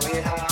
tell me how.